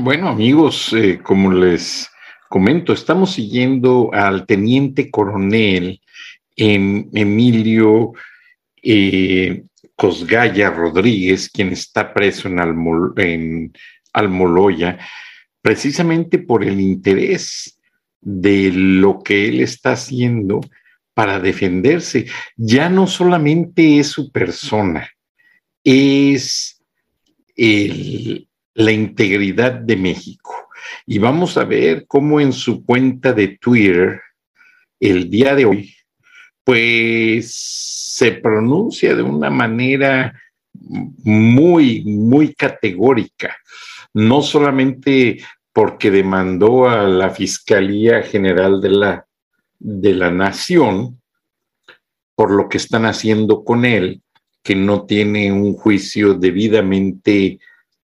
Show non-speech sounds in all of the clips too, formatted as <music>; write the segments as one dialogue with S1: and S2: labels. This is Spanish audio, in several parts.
S1: Bueno, amigos, eh, como les comento, estamos siguiendo al teniente coronel Emilio eh, Cosgaya Rodríguez, quien está preso en, en Almoloya, precisamente por el interés de lo que él está haciendo para defenderse. Ya no solamente es su persona, es el, la integridad de México. Y vamos a ver cómo en su cuenta de Twitter, el día de hoy, pues se pronuncia de una manera muy, muy categórica, no solamente porque demandó a la Fiscalía General de la, de la Nación por lo que están haciendo con él, que no tiene un juicio debidamente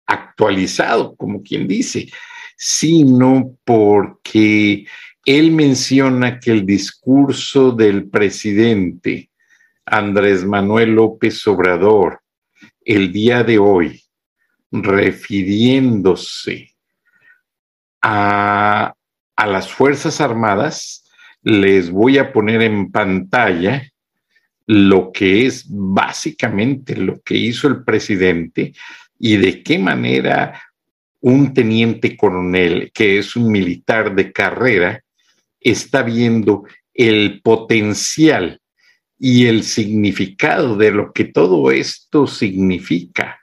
S1: actualizado, como quien dice, sino porque él menciona que el discurso del presidente Andrés Manuel López Obrador el día de hoy, refiriéndose a, a las Fuerzas Armadas, les voy a poner en pantalla lo que es básicamente lo que hizo el presidente y de qué manera un teniente coronel, que es un militar de carrera, está viendo el potencial y el significado de lo que todo esto significa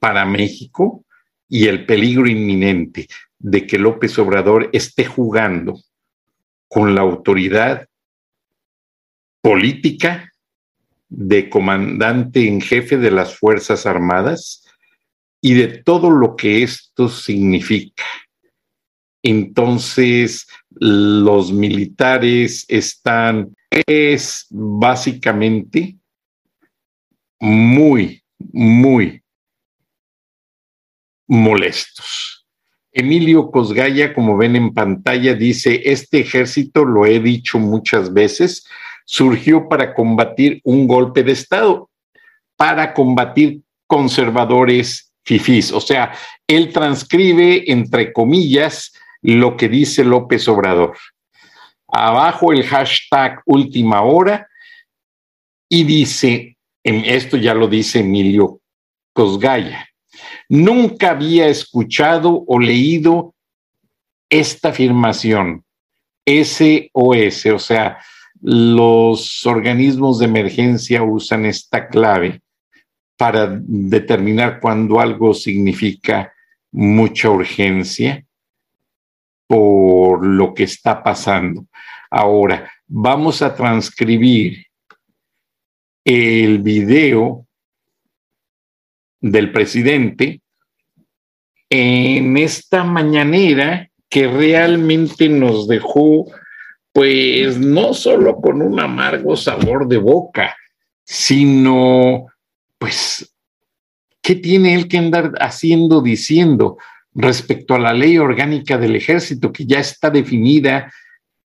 S1: para México y el peligro inminente de que López Obrador esté jugando con la autoridad política de comandante en jefe de las Fuerzas Armadas y de todo lo que esto significa. Entonces, los militares están, es básicamente muy, muy molestos. Emilio Cosgaya, como ven en pantalla, dice, este ejército, lo he dicho muchas veces, surgió para combatir un golpe de Estado, para combatir conservadores O sea, él transcribe, entre comillas, lo que dice López Obrador. Abajo el hashtag última hora y dice, en esto ya lo dice Emilio Cosgaya, nunca había escuchado o leído esta afirmación, SOS, o sea, los organismos de emergencia usan esta clave para determinar cuando algo significa mucha urgencia por lo que está pasando. Ahora, vamos a transcribir el video del presidente en esta mañanera que realmente nos dejó, pues, no solo con un amargo sabor de boca, sino pues, ¿qué tiene él que andar haciendo, diciendo respecto a la ley orgánica del ejército que ya está definida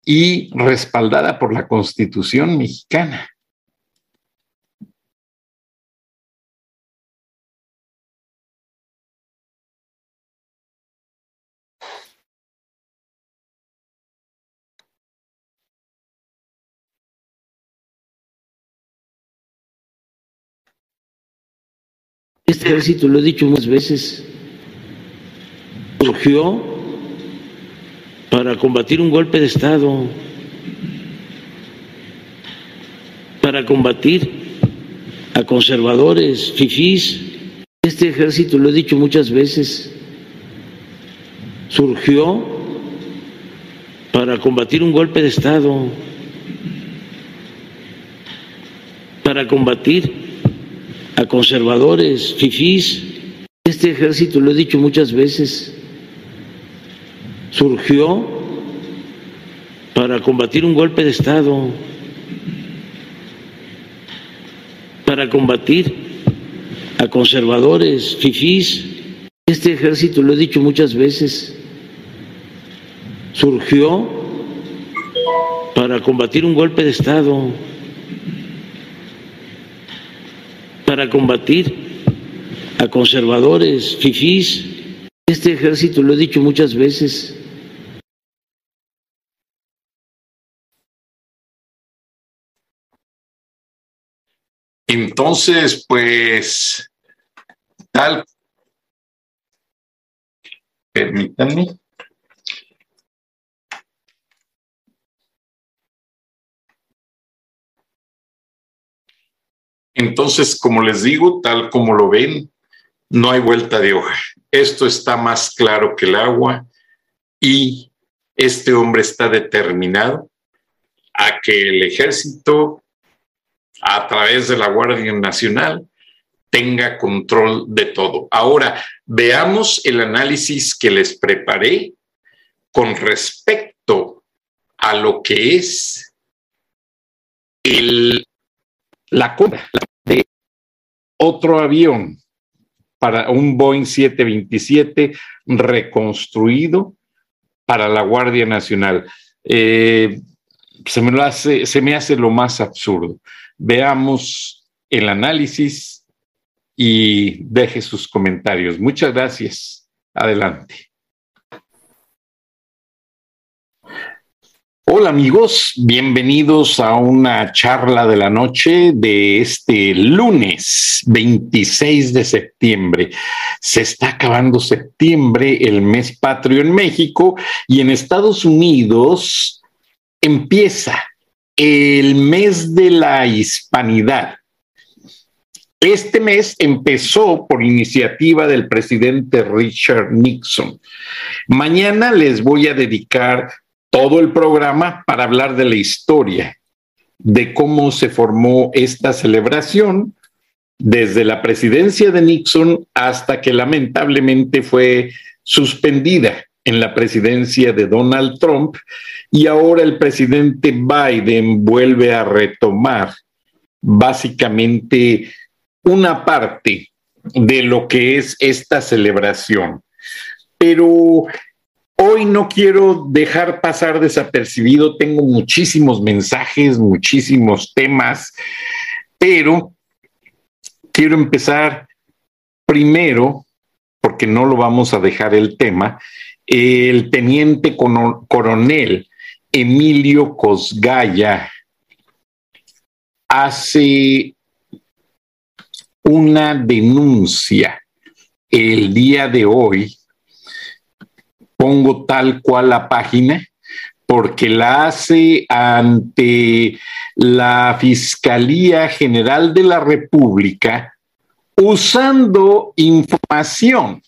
S1: y respaldada por la Constitución mexicana?
S2: Este ejército, lo he dicho muchas veces, surgió para combatir un golpe de Estado. para combatir a conservadores, fifís. Este ejército, lo he dicho muchas veces, surgió para combatir un golpe de Estado, para combatir a conservadores, fifís. Este ejército, lo he dicho muchas veces, surgió para combatir un golpe de Estado, para combatir a conservadores, fifís. Este ejército, lo he dicho muchas veces, surgió para combatir un golpe de Estado, para combatir a conservadores, fifís. Este ejército, lo he dicho muchas veces,
S1: Entonces, pues, tal, permítanme. Entonces, como les digo, tal como lo ven, no hay vuelta de hoja. Esto está más claro que el agua y este hombre está determinado a que el ejército a través de la Guardia Nacional tenga control de todo. Ahora, veamos el análisis que les preparé con respecto a lo que es el, la compra otro avión para un Boeing 727 reconstruido para la Guardia Nacional. Eh, se, me hace, se me hace lo más absurdo veamos el análisis y deje sus comentarios. Muchas gracias. Adelante. Hola amigos, bienvenidos a una charla de la noche de este lunes 26 de septiembre. Se está acabando septiembre, el mes patrio en México y en Estados Unidos empieza el mes de la hispanidad. Este mes empezó por iniciativa del presidente Richard Nixon. Mañana les voy a dedicar todo el programa para hablar de la historia, de cómo se formó esta celebración desde la presidencia de Nixon hasta que lamentablemente fue suspendida en la presidencia de Donald Trump y ahora el presidente Biden vuelve a retomar básicamente una parte de lo que es esta celebración. Pero hoy no quiero dejar pasar desapercibido, tengo muchísimos mensajes, muchísimos temas, pero quiero empezar primero, porque no lo vamos a dejar el tema, el teniente coronel Emilio Cosgaya hace una denuncia el día de hoy, pongo tal cual la página, porque la hace ante la Fiscalía General de la República usando información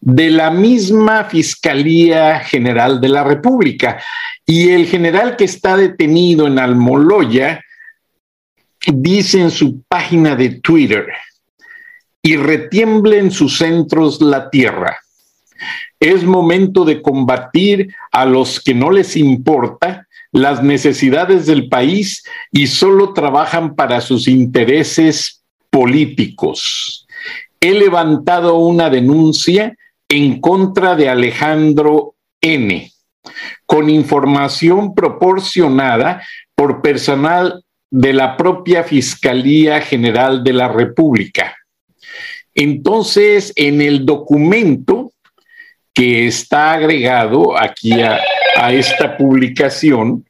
S1: de la misma Fiscalía General de la República. Y el general que está detenido en Almoloya dice en su página de Twitter, y retiemble en sus centros la tierra. Es momento de combatir a los que no les importa las necesidades del país y solo trabajan para sus intereses políticos. He levantado una denuncia en contra de Alejandro N, con información proporcionada por personal de la propia Fiscalía General de la República. Entonces, en el documento que está agregado aquí a, esta publicación,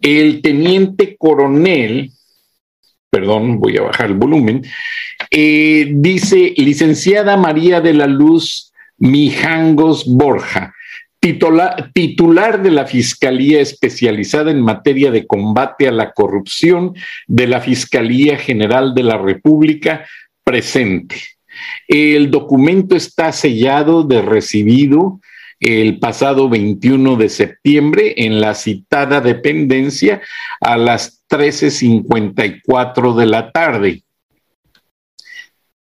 S1: el teniente coronel, perdón, voy a bajar el volumen, eh, dice, licenciada María de la Luz Mijangos Borja, titular de la Fiscalía Especializada en Materia de Combate a la Corrupción de la Fiscalía General de la República, presente. El documento está sellado de recibido el pasado 21 de septiembre en la citada dependencia a las 13.54 de la tarde.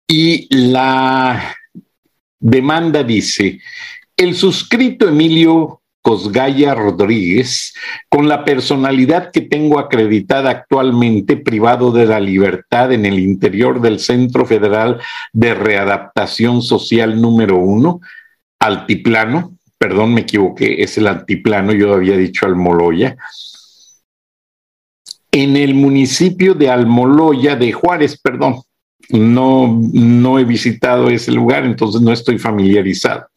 S1: Y la demanda dice, el suscrito Emilio Cosgaya Rodríguez, con la personalidad que tengo acreditada actualmente, privado de la libertad en el interior del Centro Federal de Readaptación Social número uno, Altiplano, perdón, me equivoqué, es el Altiplano, yo había dicho Almoloya, en el municipio de Almoloya de Juárez, perdón, no, no he visitado ese lugar, entonces no estoy familiarizado.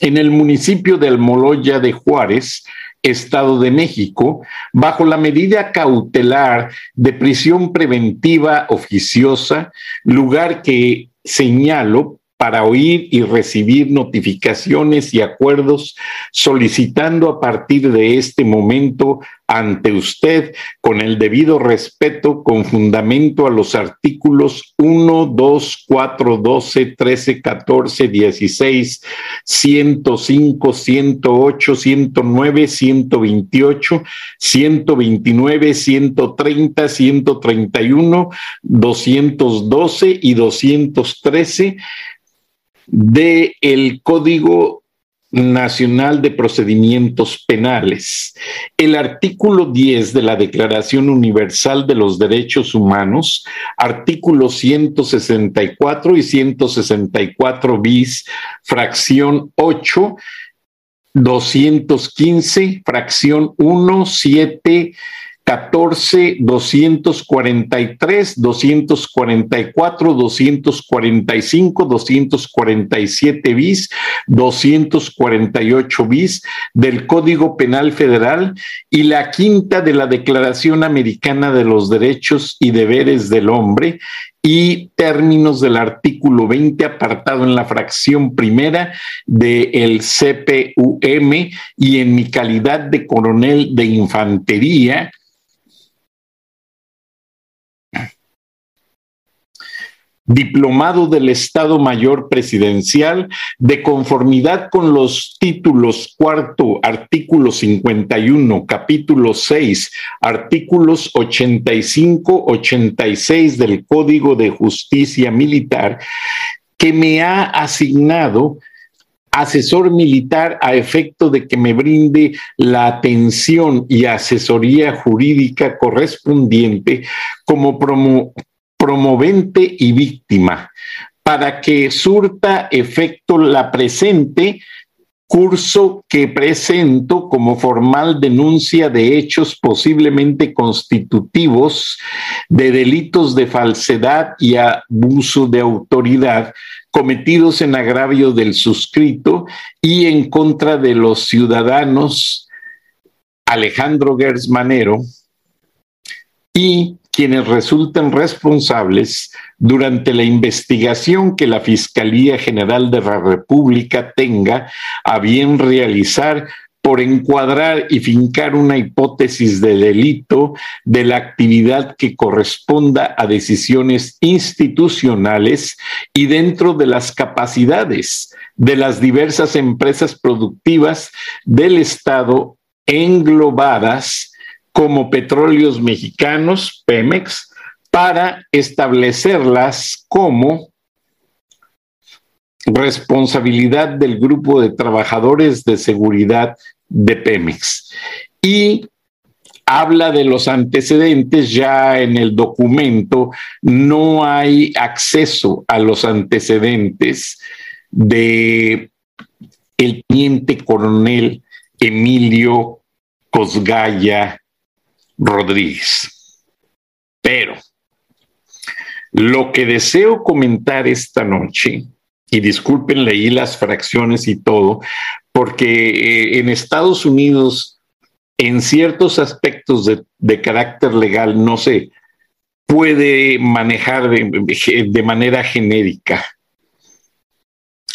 S1: En el municipio de Almoloya de Juárez, Estado de México, bajo la medida cautelar de prisión preventiva oficiosa, lugar que señalo para oír y recibir notificaciones y acuerdos, solicitando a partir de este momento ante usted con el debido respeto, con fundamento a los artículos 1, 2, 4, 12, 13, 14, 16, 105, 108, 109, 128, 129, 130, 131, 212 y 213 del el Código Nacional de Procedimientos Penales. El artículo 10 de la Declaración Universal de los Derechos Humanos, artículos 164 y 164 bis, fracción 8, 215, fracción 1, 7, 14, 243, 244, 245, 247 bis, 248 bis del Código Penal Federal y la quinta de la Declaración Americana de los Derechos y Deberes del Hombre y términos del artículo 20 apartado en la fracción primera del CPUM y en mi calidad de coronel de infantería diplomado del Estado Mayor Presidencial, de conformidad con los títulos cuarto, artículo 51, capítulo 6, artículos 85, 86 del Código de Justicia Militar, que me ha asignado asesor militar a efecto de que me brinde la atención y asesoría jurídica correspondiente como promo promovente y víctima, para que surta efecto la presente curso que presento como formal denuncia de hechos posiblemente constitutivos de delitos de falsedad y abuso de autoridad cometidos en agravio del suscrito y en contra de los ciudadanos Alejandro Gersmanero y quienes resulten responsables durante la investigación que la Fiscalía General de la República tenga a bien realizar por encuadrar y fincar una hipótesis de delito de la actividad que corresponda a decisiones institucionales y dentro de las capacidades de las diversas empresas productivas del Estado englobadas como petróleos mexicanos, Pemex, para establecerlas como responsabilidad del grupo de trabajadores de seguridad de Pemex. Y habla de los antecedentes, ya en el documento no hay acceso a los antecedentes de el teniente coronel Emilio Cosgaya Rodríguez. Pero lo que deseo comentar esta noche, y disculpen, leí las fracciones y todo, porque eh, en Estados Unidos, en ciertos aspectos de, carácter legal, no se puede manejar de manera genérica.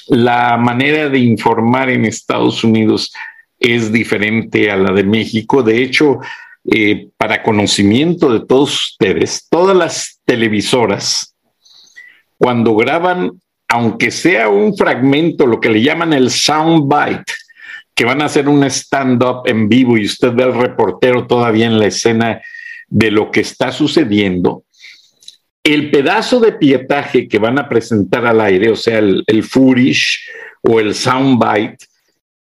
S1: la manera de informar en Estados Unidos es diferente a la de México. De hecho, eh, para conocimiento de todos ustedes, todas las televisoras, cuando graban, aunque sea un fragmento, lo que le llaman el soundbite, que van a hacer un stand-up en vivo y usted ve al reportero todavía en la escena de lo que está sucediendo, el pedazo de pietaje que van a presentar al aire, o sea, el, el footage o el soundbite,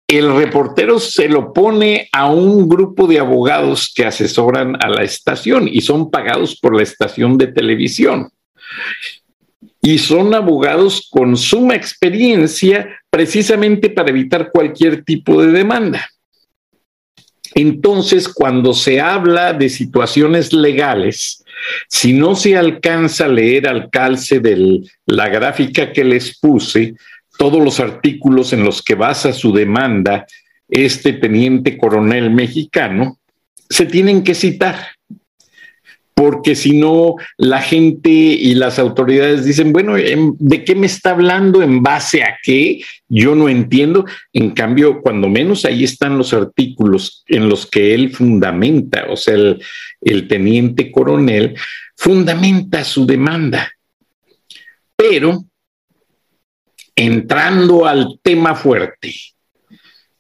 S1: el reportero se lo pone a un grupo de abogados que asesoran a la estación y son pagados por la estación de televisión. Y son abogados con suma experiencia precisamente para evitar cualquier tipo de demanda. Entonces, cuando se habla de situaciones legales, si no se alcanza a leer al calce de la gráfica que les puse, todos los artículos en los que basa su demanda este teniente coronel mexicano, se tienen que citar porque si no, la gente y las autoridades dicen, bueno, ¿de qué me está hablando? ¿En base a qué? Yo no entiendo. En cambio, cuando menos ahí están los artículos en los que él fundamenta, o sea, el, el teniente coronel fundamenta su demanda. Pero, entrando al tema fuerte,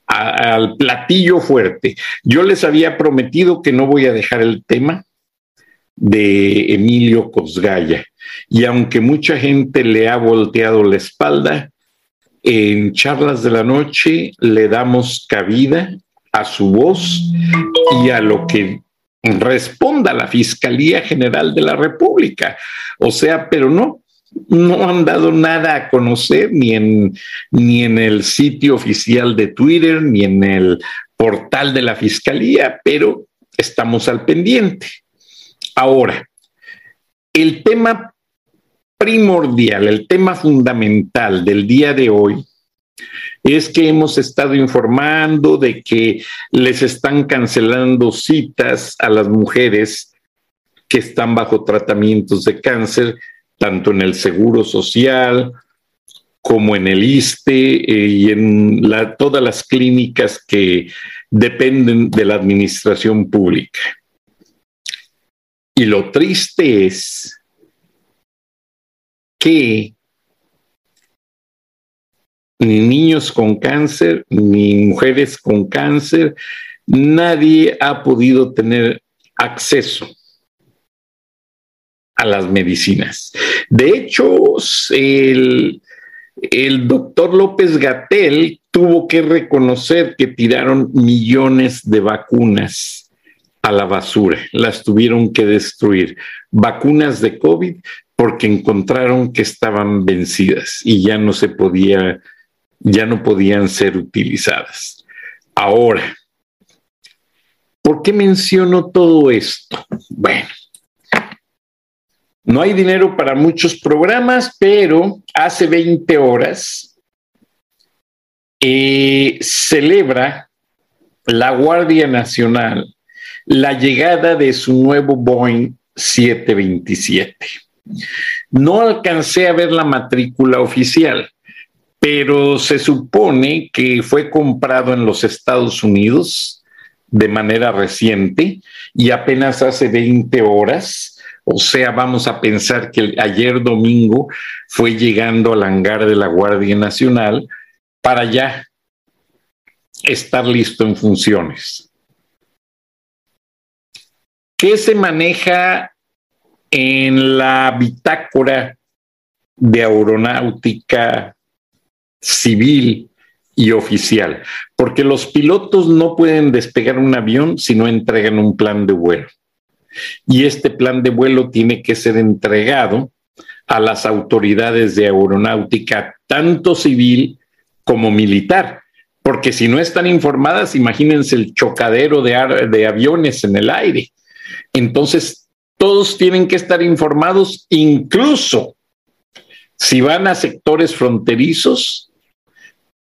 S1: al platillo fuerte. Yo les había prometido que no voy a dejar el tema de Emilio Cosgaya. Y aunque mucha gente le ha volteado la espalda, en charlas de la noche le damos cabida a su voz y a lo que responda la Fiscalía General de la República. O sea, pero no, no han dado nada a conocer ni en, ni en el sitio oficial de Twitter, ni en el portal de la Fiscalía, pero estamos al pendiente. Ahora, el tema primordial, el tema fundamental del día de hoy es que hemos estado informando de que les están cancelando citas a las mujeres que están bajo tratamientos de cáncer, tanto en el Seguro Social como en el ISTE eh, y en todas las clínicas que dependen de la administración pública. Y lo triste es que ni niños con cáncer, ni mujeres con cáncer, nadie ha podido tener acceso a las medicinas. De hecho, el, doctor López Gatel tuvo que reconocer que tiraron millones de vacunas a la basura, las tuvieron que destruir. Vacunas de COVID porque encontraron que estaban vencidas y ya no se podía, ya no podían ser utilizadas. Ahora, ¿por qué menciono todo esto? Bueno, no hay dinero para muchos programas, pero hace 20 horas eh, celebra la Guardia Nacional la llegada de su nuevo Boeing 727. No alcancé a ver la matrícula oficial, pero se supone que fue comprado en los Estados Unidos de manera reciente y apenas hace 20 horas. O sea, vamos a pensar que ayer domingo fue llegando al hangar de la Guardia Nacional para ya estar listo en funciones. ¿Qué se maneja en la bitácora de aeronáutica civil y oficial? Porque los pilotos no pueden despegar un avión si no entregan un plan de vuelo. Y este plan de vuelo tiene que ser entregado a las autoridades de aeronáutica, tanto civil como militar. Porque si no están informadas, imagínense el chocadero de, aviones en el aire. Entonces, todos tienen que estar informados, incluso si van a sectores fronterizos,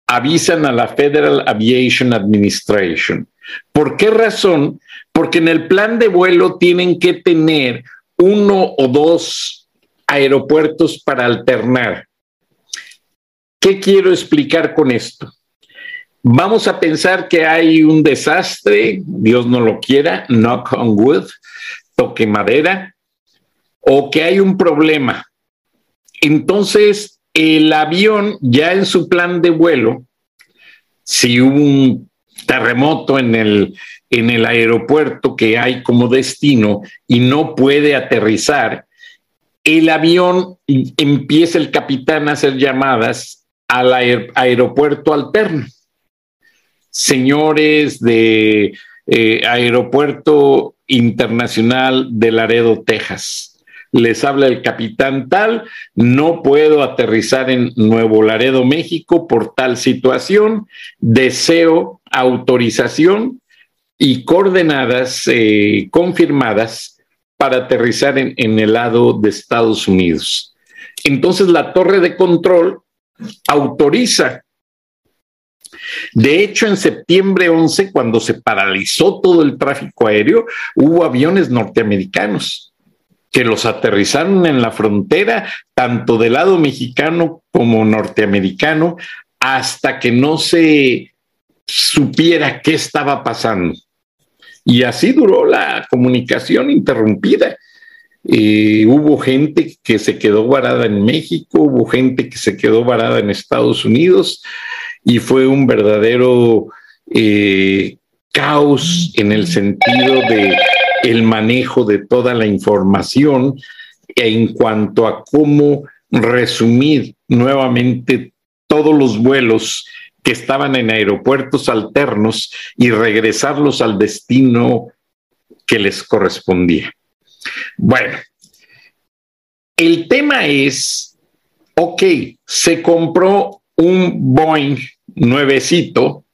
S1: avisan a la Federal Aviation Administration. ¿Por qué razón? Porque en el plan de vuelo tienen que tener uno o dos aeropuertos para alternar. ¿Qué quiero explicar con esto? Vamos a pensar que hay un desastre, Dios no lo quiera, knock on wood, toque madera, o que hay un problema. Entonces, el avión ya en su plan de vuelo, si un terremoto en el, en el aeropuerto que hay como destino y no puede aterrizar, el avión empieza el capitán a hacer llamadas al aeropuerto alterno. Señores de eh, Aeropuerto Internacional de Laredo, Texas les habla el capitán tal, no puedo aterrizar en Nuevo Laredo, México por tal situación, deseo autorización y coordenadas eh, confirmadas para aterrizar en, en el lado de Estados Unidos. Entonces la torre de control autoriza de hecho, en septiembre 11, cuando se paralizó todo el tráfico aéreo, hubo aviones norteamericanos que los aterrizaron en la frontera, tanto del lado mexicano como norteamericano, hasta que no se supiera qué estaba pasando. Y así duró la comunicación interrumpida. Eh, hubo gente que se quedó varada en México, hubo gente que se quedó varada en Estados Unidos y fue un verdadero eh, caos en el sentido de el manejo de toda la información en cuanto a cómo resumir nuevamente todos los vuelos que estaban en aeropuertos alternos y regresarlos al destino que les correspondía. Bueno, el tema es, ok, se compró un Boeing nuevecito,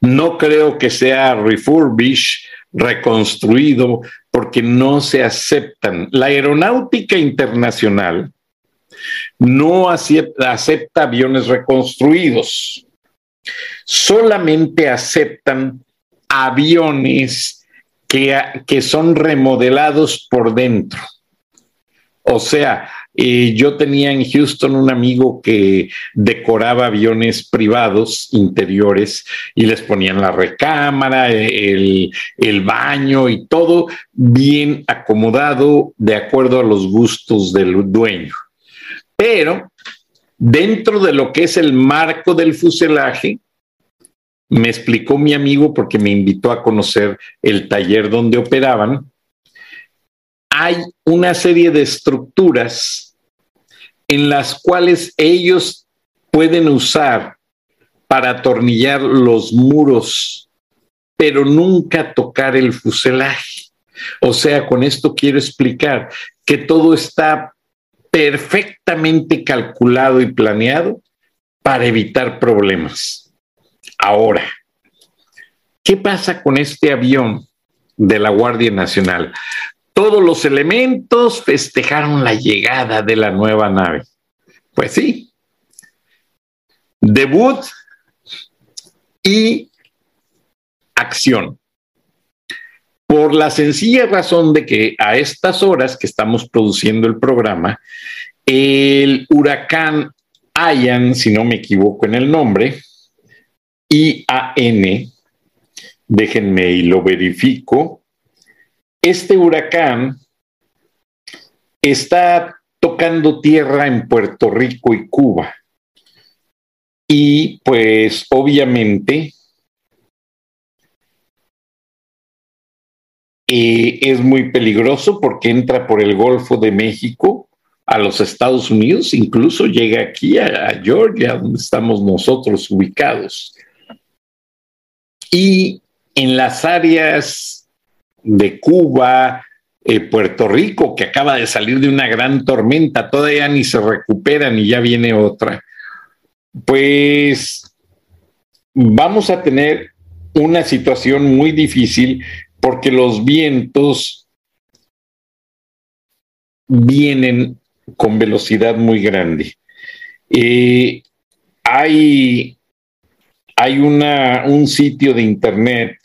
S1: no creo que sea refurbished, reconstruido, porque no se aceptan. La aeronáutica internacional no acepta, aviones reconstruidos, solamente aceptan aviones que, que son remodelados por dentro. O sea, yo tenía en Houston un amigo que decoraba aviones privados interiores y les ponían la recámara, el, el baño y todo bien acomodado de acuerdo a los gustos del dueño. Pero dentro de lo que es el marco del fuselaje, me explicó mi amigo porque me invitó a conocer el taller donde operaban, hay una serie de estructuras en las cuales ellos pueden usar para atornillar los muros, pero nunca tocar el fuselaje. O sea, con esto quiero explicar que todo está perfectamente calculado y planeado para evitar problemas. Ahora, ¿qué pasa con este avión de la Guardia Nacional? todos los elementos festejaron la llegada de la nueva nave. Pues sí, debut y acción. Por la sencilla razón de que a estas horas que estamos produciendo el programa, el huracán Ian, si no me equivoco en el nombre, IAN, déjenme y lo verifico, este huracán está tocando tierra en Puerto Rico y Cuba. Y pues obviamente es muy peligroso porque entra por el Golfo de México a los Estados Unidos, incluso llega aquí a, a Georgia, donde estamos nosotros ubicados. Y en las áreas de Cuba, eh, Puerto Rico, que acaba de salir de una gran tormenta, todavía ni se recuperan y ya viene otra. Pues vamos a tener una situación muy difícil porque los vientos vienen con velocidad muy grande. Eh, hay hay una, un sitio de internet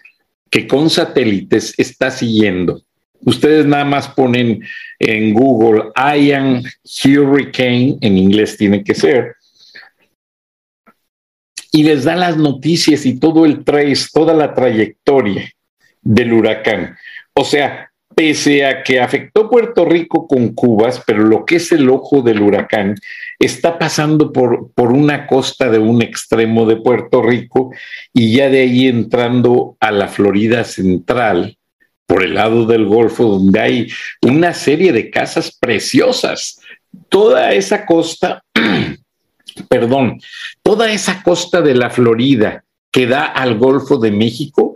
S1: que con satélites está siguiendo. Ustedes nada más ponen en Google Ian Hurricane, en inglés tiene que ser, y les da las noticias y todo el trace, toda la trayectoria del huracán. O sea, pese a que afectó Puerto Rico con Cubas, pero lo que es el ojo del huracán está pasando por, por una costa de un extremo de Puerto Rico y ya de ahí entrando a la Florida central, por el lado del Golfo, donde hay una serie de casas preciosas. Toda esa costa, <clears throat> perdón, toda esa costa de la Florida que da al Golfo de México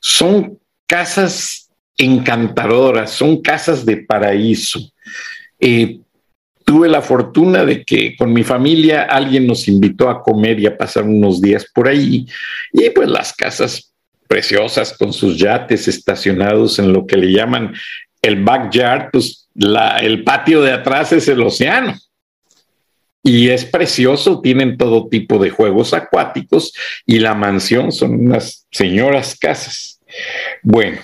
S1: son casas encantadoras, son casas de paraíso. Eh, tuve la fortuna de que con mi familia alguien nos invitó a comer y a pasar unos días por ahí, y pues las casas preciosas con sus yates estacionados en lo que le llaman el backyard, pues el patio de atrás es el océano. Y es precioso, tienen todo tipo de juegos acuáticos y la mansión son unas señoras casas. Bueno,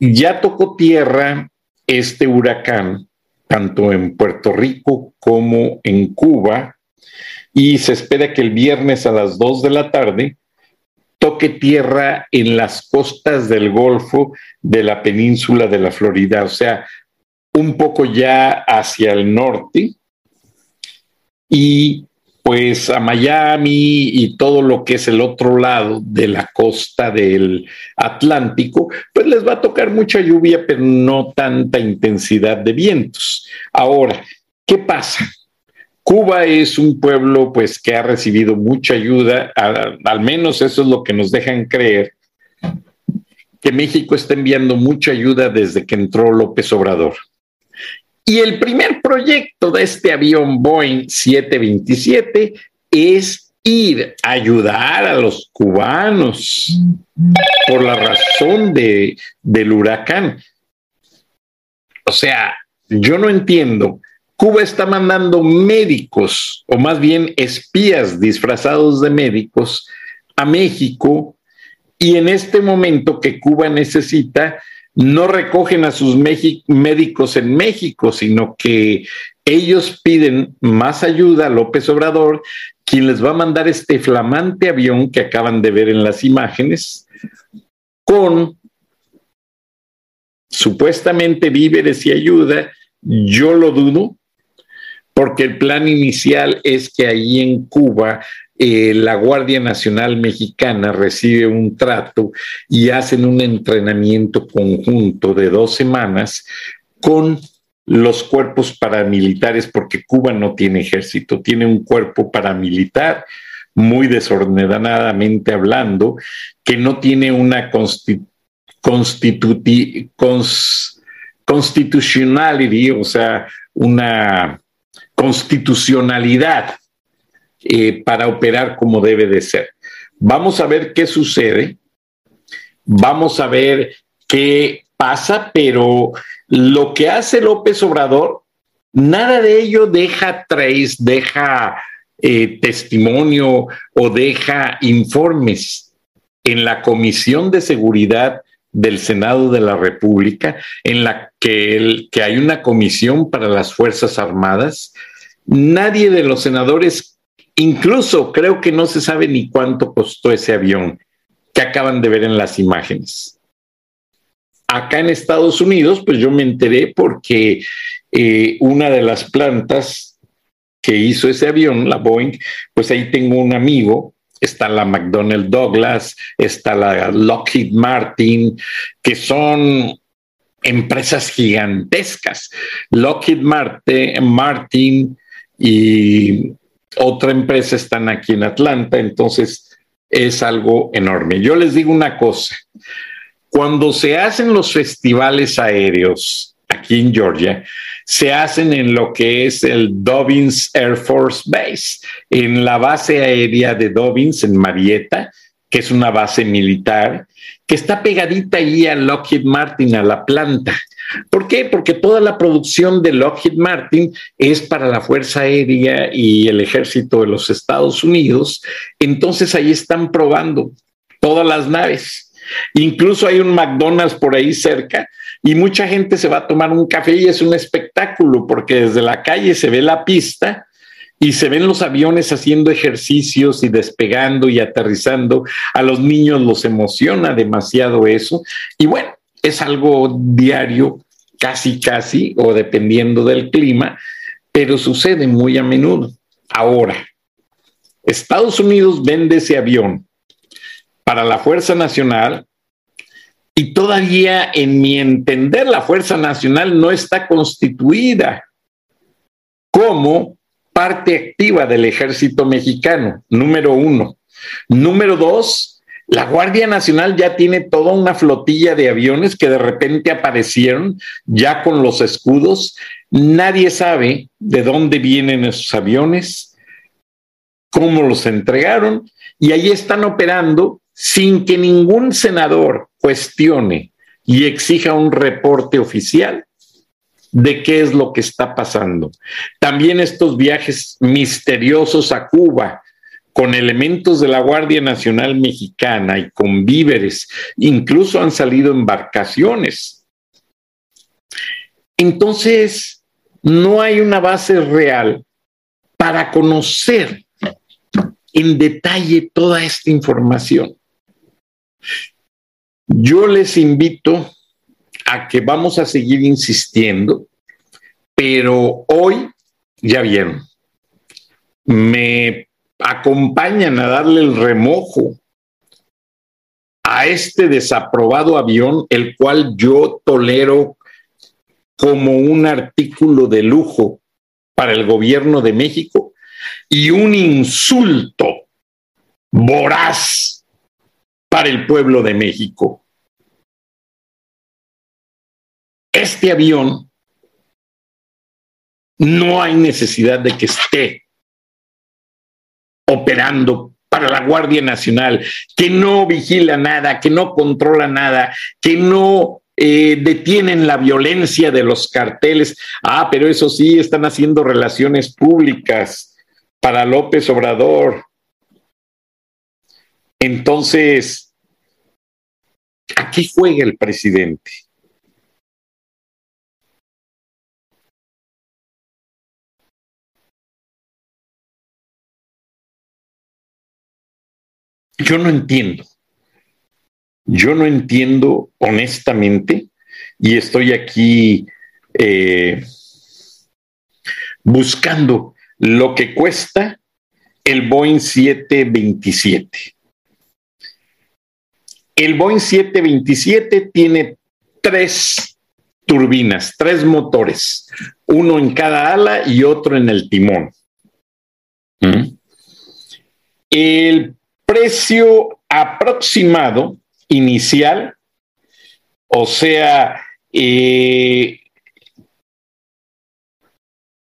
S1: ya tocó tierra este huracán, tanto en Puerto Rico como en Cuba, y se espera que el viernes a las 2 de la tarde toque tierra en las costas del Golfo de la península de la Florida, o sea, un poco ya hacia el norte, y pues a Miami y todo lo que es el otro lado de la costa del Atlántico, pues les va a tocar mucha lluvia, pero no tanta intensidad de vientos. Ahora, ¿qué pasa? Cuba es un pueblo pues que ha recibido mucha ayuda, al menos eso es lo que nos dejan creer, que México está enviando mucha ayuda desde que entró López Obrador. Y el primer proyecto de este avión Boeing 727 es ir a ayudar a los cubanos por la razón de, del huracán. O sea, yo no entiendo. Cuba está mandando médicos, o más bien espías disfrazados de médicos, a México, y en este momento que Cuba necesita no recogen a sus médicos en México, sino que ellos piden más ayuda a López Obrador, quien les va a mandar este flamante avión que acaban de ver en las imágenes, con supuestamente víveres y ayuda. Yo lo dudo, porque el plan inicial es que ahí en Cuba eh, la Guardia Nacional Mexicana recibe un trato y hacen un entrenamiento conjunto de dos semanas con los cuerpos paramilitares, porque Cuba no tiene ejército, tiene un cuerpo paramilitar muy desordenadamente hablando, que no tiene una constitucionalidad, o sea, una constitucionalidad eh, para operar como debe de ser. Vamos a ver qué sucede, vamos a ver qué pasa, pero lo que hace López Obrador, nada de ello deja trace, deja eh, testimonio o deja informes en la Comisión de Seguridad del Senado de la República, en la que, que hay una comisión para las Fuerzas Armadas. Nadie de los senadores Incluso creo que no se sabe ni cuánto costó ese avión que acaban de ver en las imágenes. Acá en Estados Unidos, pues yo me enteré porque eh, una de las plantas que hizo ese avión, la Boeing, pues ahí tengo un amigo, está la McDonnell Douglas, está la Lockheed Martin, que son empresas gigantescas. Lockheed Martin y otra empresa están aquí en Atlanta, entonces es algo enorme. Yo les digo una cosa, cuando se hacen los festivales aéreos aquí en Georgia, se hacen en lo que es el Dobbins Air Force Base, en la base aérea de Dobbins, en Marietta, que es una base militar, que está pegadita ahí a Lockheed Martin, a la planta. ¿Por qué? Porque toda la producción de Lockheed Martin es para la Fuerza Aérea y el Ejército de los Estados Unidos. Entonces ahí están probando todas las naves. Incluso hay un McDonald's por ahí cerca y mucha gente se va a tomar un café y es un espectáculo porque desde la calle se ve la pista y se ven los aviones haciendo ejercicios y despegando y aterrizando. A los niños los emociona demasiado eso. Y bueno, es algo diario, casi, casi, o dependiendo del clima, pero sucede muy a menudo. Ahora, Estados Unidos vende ese avión para la Fuerza Nacional y todavía, en mi entender, la Fuerza Nacional no está constituida como parte activa del ejército mexicano, número uno. Número dos, la Guardia Nacional ya tiene toda una flotilla de aviones que de repente aparecieron ya con los escudos. Nadie sabe de dónde vienen esos aviones, cómo los entregaron y ahí están operando sin que ningún senador cuestione y exija un reporte oficial de qué es lo que está pasando. También estos viajes misteriosos a Cuba con elementos de la Guardia Nacional Mexicana y con víveres, incluso han salido embarcaciones. Entonces, no hay una base real para conocer en detalle toda esta información. Yo les invito a que vamos a seguir insistiendo, pero hoy, ya vieron, me acompañan a darle el remojo a este desaprobado avión, el cual yo tolero como un artículo de lujo para el gobierno de México y un insulto voraz para el pueblo de México. este avión no hay necesidad de que esté operando para la Guardia Nacional, que no vigila nada, que no controla nada, que no eh, detienen la violencia de los carteles. Ah, pero eso sí, están haciendo relaciones públicas para López Obrador. Entonces, ¿a qué juega el presidente? Yo no entiendo. Yo no entiendo honestamente y estoy aquí eh, buscando lo que cuesta el Boeing 727. El Boeing 727 tiene tres turbinas, tres motores, uno en cada ala y otro en el timón. ¿Mm? El precio aproximado inicial, o sea, eh,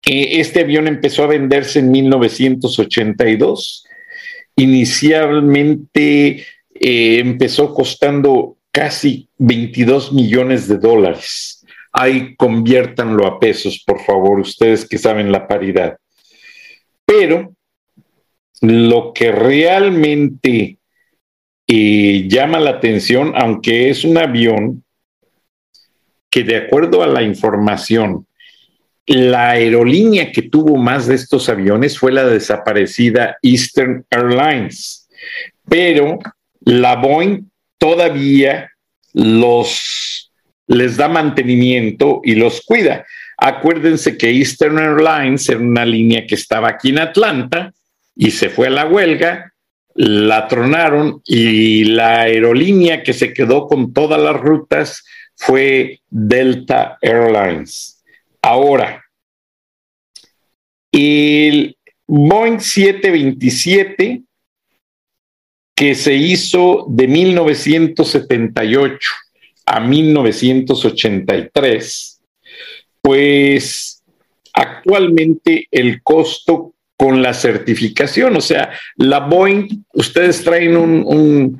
S1: este avión empezó a venderse en 1982. Inicialmente eh, empezó costando casi 22 millones de dólares. Ahí conviértanlo a pesos, por favor, ustedes que saben la paridad. Pero lo que realmente eh, llama la atención, aunque es un avión que de acuerdo a la información, la aerolínea que tuvo más de estos aviones fue la desaparecida Eastern Airlines, pero la Boeing todavía los les da mantenimiento y los cuida. Acuérdense que Eastern Airlines era una línea que estaba aquí en Atlanta y se fue a la huelga, la tronaron y la aerolínea que se quedó con todas las rutas fue Delta Airlines. Ahora, el Boeing 727 que se hizo de 1978 a 1983, pues actualmente el costo con la certificación. O sea, la Boeing, ustedes traen un,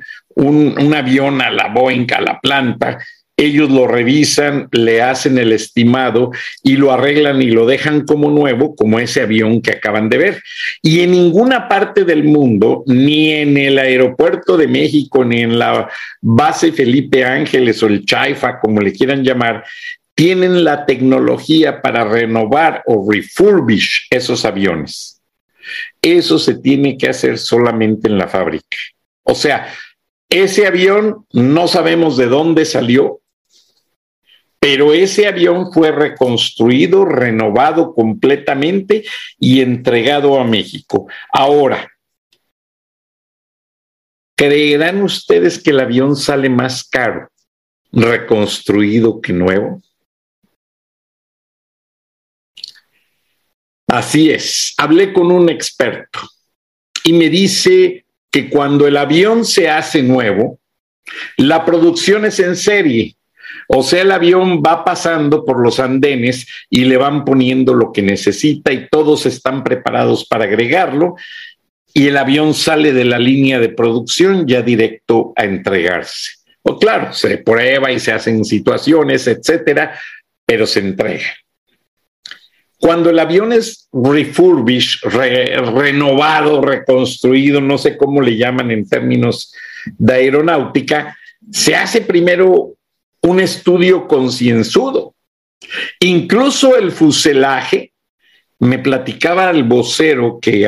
S1: avión a la Boeing, a la planta, ellos lo revisan, le hacen el estimado y lo arreglan y lo dejan como nuevo, como ese avión que acaban de ver. Y en ninguna parte del mundo, ni en el aeropuerto de México, ni en la base Felipe Ángeles o el Chaifa, como le quieran llamar, tienen la tecnología para renovar o refurbish esos aviones. Eso se tiene que hacer solamente en la fábrica. O sea, ese avión no sabemos de dónde salió, pero ese avión fue reconstruido, renovado completamente y entregado a México. Ahora, ¿creerán ustedes que el avión sale más caro reconstruido que nuevo? Así es, hablé con un experto y me dice que cuando el avión se hace nuevo, la producción es en serie. O sea, el avión va pasando por los andenes y le van poniendo lo que necesita y todos están preparados para agregarlo y el avión sale de la línea de producción ya directo a entregarse. O claro, se prueba y se hacen situaciones, etcétera, pero se entrega. Cuando el avión es refurbished, renovado, reconstruido, no sé cómo le llaman en términos de aeronáutica, se hace primero un estudio concienzudo. Incluso el fuselaje, me platicaba el vocero que,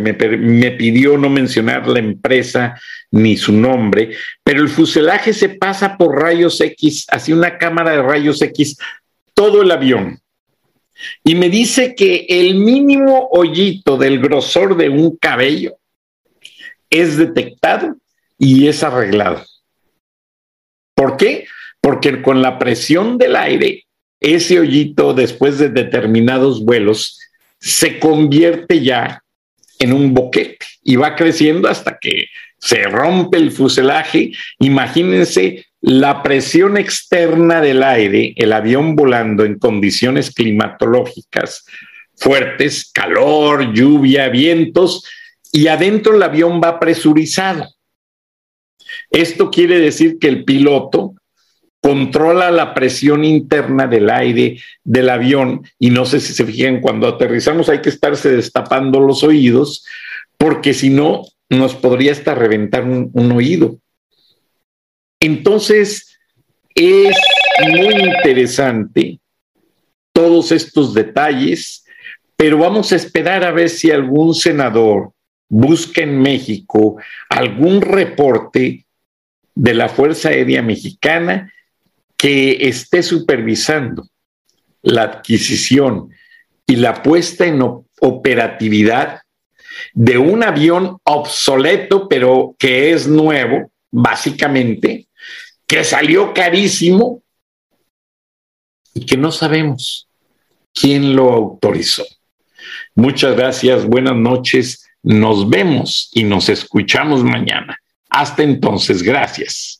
S1: me, me, pidió no mencionar la empresa ni su nombre, pero el fuselaje se pasa por rayos X, hacia una cámara de rayos X, todo el avión y me dice que el mínimo hoyito del grosor de un cabello es detectado y es arreglado. ¿Por qué? Porque con la presión del aire, ese hoyito después de determinados vuelos se convierte ya en un boquete y va creciendo hasta que se rompe el fuselaje. Imagínense la presión externa del aire, el avión volando en condiciones climatológicas fuertes, calor, lluvia, vientos, y adentro el avión va presurizado. Esto quiere decir que el piloto controla la presión interna del aire del avión y no sé si se fijan, cuando aterrizamos hay que estarse destapando los oídos porque si no nos podría hasta reventar un, un oído. Entonces, es muy interesante todos estos detalles, pero vamos a esperar a ver si algún senador busca en México algún reporte de la Fuerza Aérea Mexicana que esté supervisando la adquisición y la puesta en operatividad de un avión obsoleto, pero que es nuevo, básicamente, que salió carísimo y que no sabemos quién lo autorizó. Muchas gracias, buenas noches, nos vemos y nos escuchamos mañana. Hasta entonces, gracias.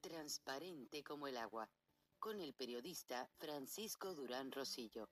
S3: Transparente como el agua, con el periodista Francisco Durán Rosillo.